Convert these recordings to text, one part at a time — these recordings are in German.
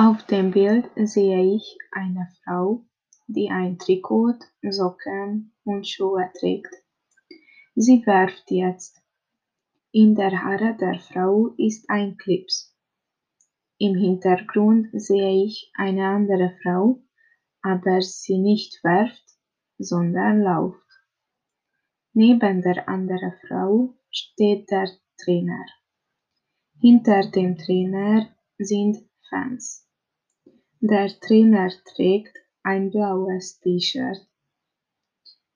Auf dem Bild sehe ich eine Frau, die ein Trikot, Socken und Schuhe trägt. Sie werft jetzt. In der Haare der Frau ist ein Clips. Im Hintergrund sehe ich eine andere Frau, aber sie nicht werft, sondern läuft. Neben der anderen Frau steht der Trainer. Hinter dem Trainer sind Fans. Der Trainer trägt ein blaues T-Shirt.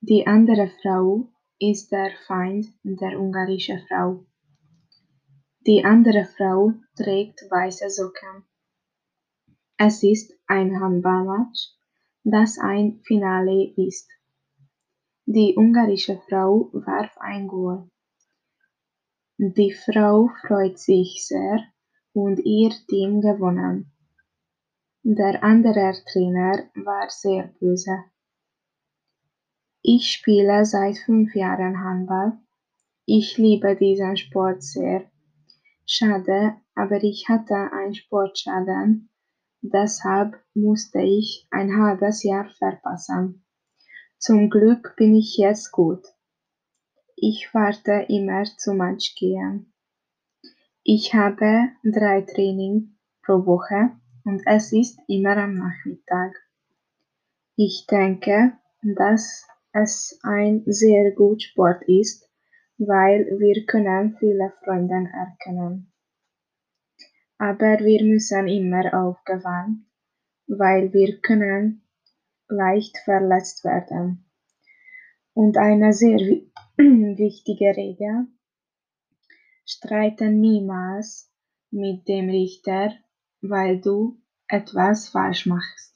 Die andere Frau ist der Feind der ungarischen Frau. Die andere Frau trägt weiße Socken. Es ist ein Handballmatch, das ein Finale ist. Die ungarische Frau warf ein Goal. Die Frau freut sich sehr und ihr Team gewonnen. Der andere Trainer war sehr böse. Ich spiele seit fünf Jahren Handball. Ich liebe diesen Sport sehr. Schade, aber ich hatte einen Sportschaden. Deshalb musste ich ein halbes Jahr verpassen. Zum Glück bin ich jetzt gut. Ich warte immer zum Match gehen. Ich habe drei Training pro Woche und es ist immer am Nachmittag. Ich denke, dass es ein sehr gut Sport ist, weil wir können viele Freunde erkennen. Aber wir müssen immer aufgewandt, weil wir können leicht verletzt werden. Und eine sehr wichtige Regel, streiten niemals mit dem Richter weil du etwas falsch machst.